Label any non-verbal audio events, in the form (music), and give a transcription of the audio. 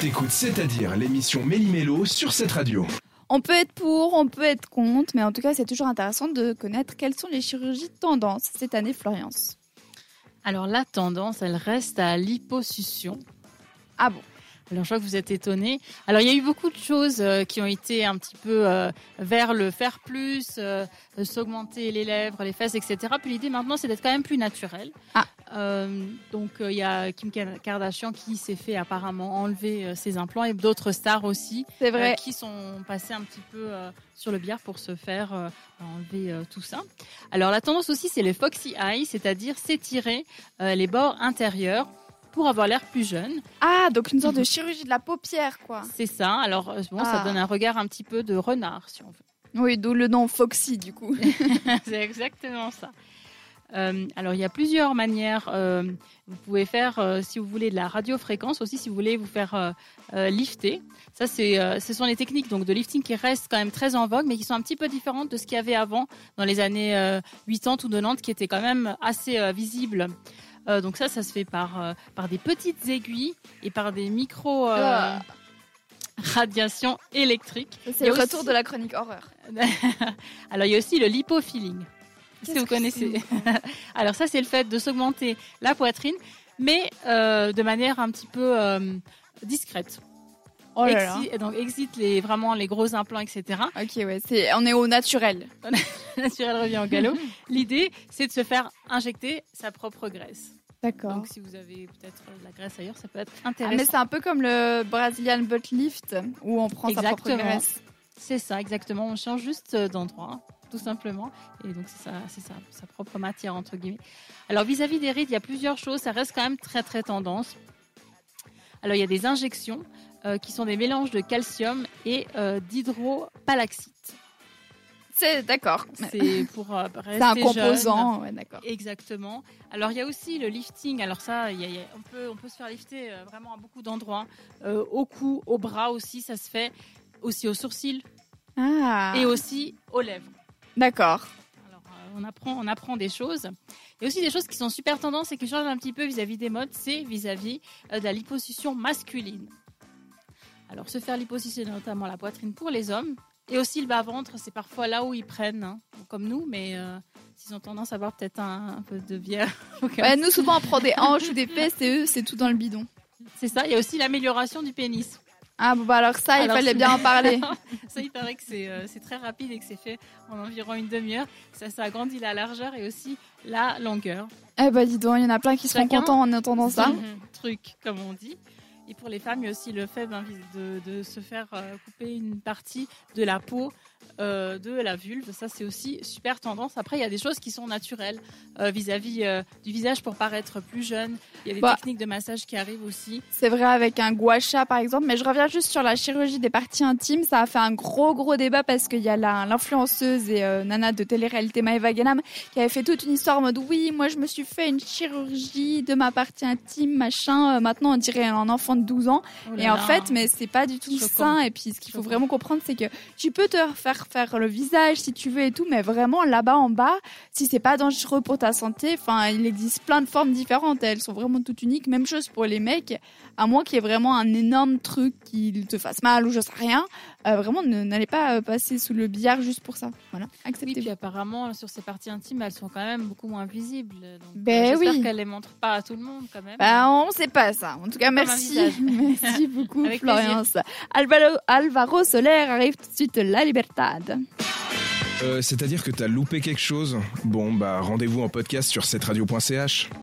T'écoutes C'est-à-dire l'émission Méli-Mélo sur cette radio. On peut être pour, on peut être contre, mais en tout cas, c'est toujours intéressant de connaître quelles sont les chirurgies tendances cette année, Florence. Alors la tendance, elle reste à l'hyposuction. Ah bon? Alors je vois que vous êtes étonnés. Alors il y a eu beaucoup de choses euh, qui ont été un petit peu euh, vers le faire plus, euh, s'augmenter les lèvres, les fesses, etc. Puis l'idée maintenant c'est d'être quand même plus naturel. Ah. Donc il y a Kim Kardashian qui s'est fait apparemment enlever ses implants et d'autres stars aussi. Qui sont passés un petit peu sur le billard pour se faire enlever tout ça. Alors la tendance aussi c'est les foxy eyes, c'est-à-dire s'étirer les bords intérieurs pour avoir l'air plus jeune. Ah, donc une sorte de chirurgie de la paupière, quoi. C'est ça. Alors, euh, bon, ça Ah. donne un regard un petit peu de renard, si on veut. Oui, d'où le nom Foxy, du coup. (laughs) C'est exactement ça. Euh, alors, il y a plusieurs manières. euh, vous pouvez faire, euh, si vous voulez, de la radiofréquence aussi, si vous voulez vous faire lifter. Ça, c'est, ce sont les techniques donc de lifting qui restent quand même très en vogue, mais qui sont un petit peu différentes de ce qu'il y avait avant dans les années euh, 80 ou 90, qui étaient quand même assez visibles. Euh, donc ça, ça se fait par, par des petites aiguilles et par des micro euh, Ah. radiations électriques. Il C'est le retour de la chronique horreur. (laughs) Alors il y a aussi le lipofilling. Si vous connaissez. (laughs) Alors ça c'est le fait de s'augmenter la poitrine, mais euh, de manière un petit peu euh, discrète. Oh là là. Exi- donc exit les vraiment les gros implants, etc. Ok, ouais, c'est, on est au naturel. (laughs) Naturel revient au galop. (laughs) L'idée c'est de se faire injecter sa propre graisse. D'accord. Donc si vous avez peut-être de la graisse ailleurs, ça peut être Ah, intéressant. mais c'est un peu comme le Brazilian butt lift où on prend sa propre Exactement. graisse. C'est ça, exactement. On change juste euh, d'endroit, tout simplement. Et donc, c'est sa propre matière, entre guillemets. Alors, vis-à-vis des rides, il y a plusieurs choses. Ça reste quand même très, très tendance. Alors, il y a des injections euh, qui sont des mélanges de calcium et euh, d'hydropalaxite. C'est d'accord. C'est pour euh, (laughs) rester C'est un composant, ouais, d'accord. Exactement. Alors il y a aussi le lifting. Alors ça, il y a- il y a- on peut on peut se faire lifter euh, vraiment à beaucoup d'endroits, Euh, au cou, au bras aussi, ça se fait aussi aux sourcils Ah, et aussi aux lèvres. D'accord. Alors, euh, on apprend, on apprend des choses. Il y a aussi des choses qui sont super tendances et qui changent un petit peu vis-à-vis des modes. C'est vis-à-vis euh, de la liposuction masculine. Alors, se faire liposuctionner notamment la poitrine pour les hommes et aussi le bas-ventre, c'est parfois là où ils prennent, hein, comme nous, mais euh, s'ils ont tendance à avoir peut-être un, un peu de bière. (laughs) Ouais, nous, souvent, on prend des hanches ou des fesses et eux, c'est tout dans le bidon. c'est ça. Il y a aussi l'amélioration du pénis. Ah, bon, bah alors ça, il Alors, fallait c'est- bien en parler. (laughs) Ça, il paraît que c'est euh, très rapide et que c'est fait en environ une demi-heure. Ça, ça agrandit la largeur et aussi la longueur. eh bah, dis donc, il y en a plein qui seront contents en entendant ça. Truc, comme on dit. Et pour les femmes, il y a aussi le fait ben, de, de se faire euh, couper une partie de la peau euh, de la vulve. Ça, c'est aussi super tendance. Après, il y a des choses qui sont naturelles euh, vis-à-vis euh, du visage pour paraître plus jeune. Il y a des Bah. techniques de massage qui arrivent aussi. C'est vrai avec un gua sha par exemple, mais je reviens juste sur la chirurgie des parties intimes. Ça a fait un gros gros débat parce qu'il y a l'influenceuse et nana de télé-réalité Maëva Ganam qui avait fait toute une histoire en mode oui, moi je me suis fait une chirurgie de ma partie intime, machin. Maintenant on dirait un enfant de 12 ans. Oh là Et en fait, mais c'est pas du tout sain. Et puis ce qu'il faut vraiment comprendre, c'est que tu peux te faire faire le visage si tu veux et tout, mais vraiment là-bas en bas, si c'est pas dangereux pour ta santé, enfin il existe plein de formes différentes. Elles sont vraiment toutes uniques. Même chose pour les mecs, à moins qu'il y ait vraiment un énorme truc qui te fasse mal ou je sais rien. euh, vraiment, n'allez pas euh, passer sous le billard juste pour ça. Voilà, Oui, acceptez. puis apparemment, sur ces parties intimes, elles sont quand même beaucoup moins visibles. Donc, Ben euh, j'espère oui. qu'elles les montrent pas à tout le monde quand même. Bah, on sait pas ça. En tout cas, merci. (laughs) Merci beaucoup, Florence. Alvaro, Alvaro Soler arrive tout de suite, La Libertad. Euh, C'est-à-dire que t'as loupé quelque chose? Bon, bah rendez-vous en podcast sur cetteradio.ch.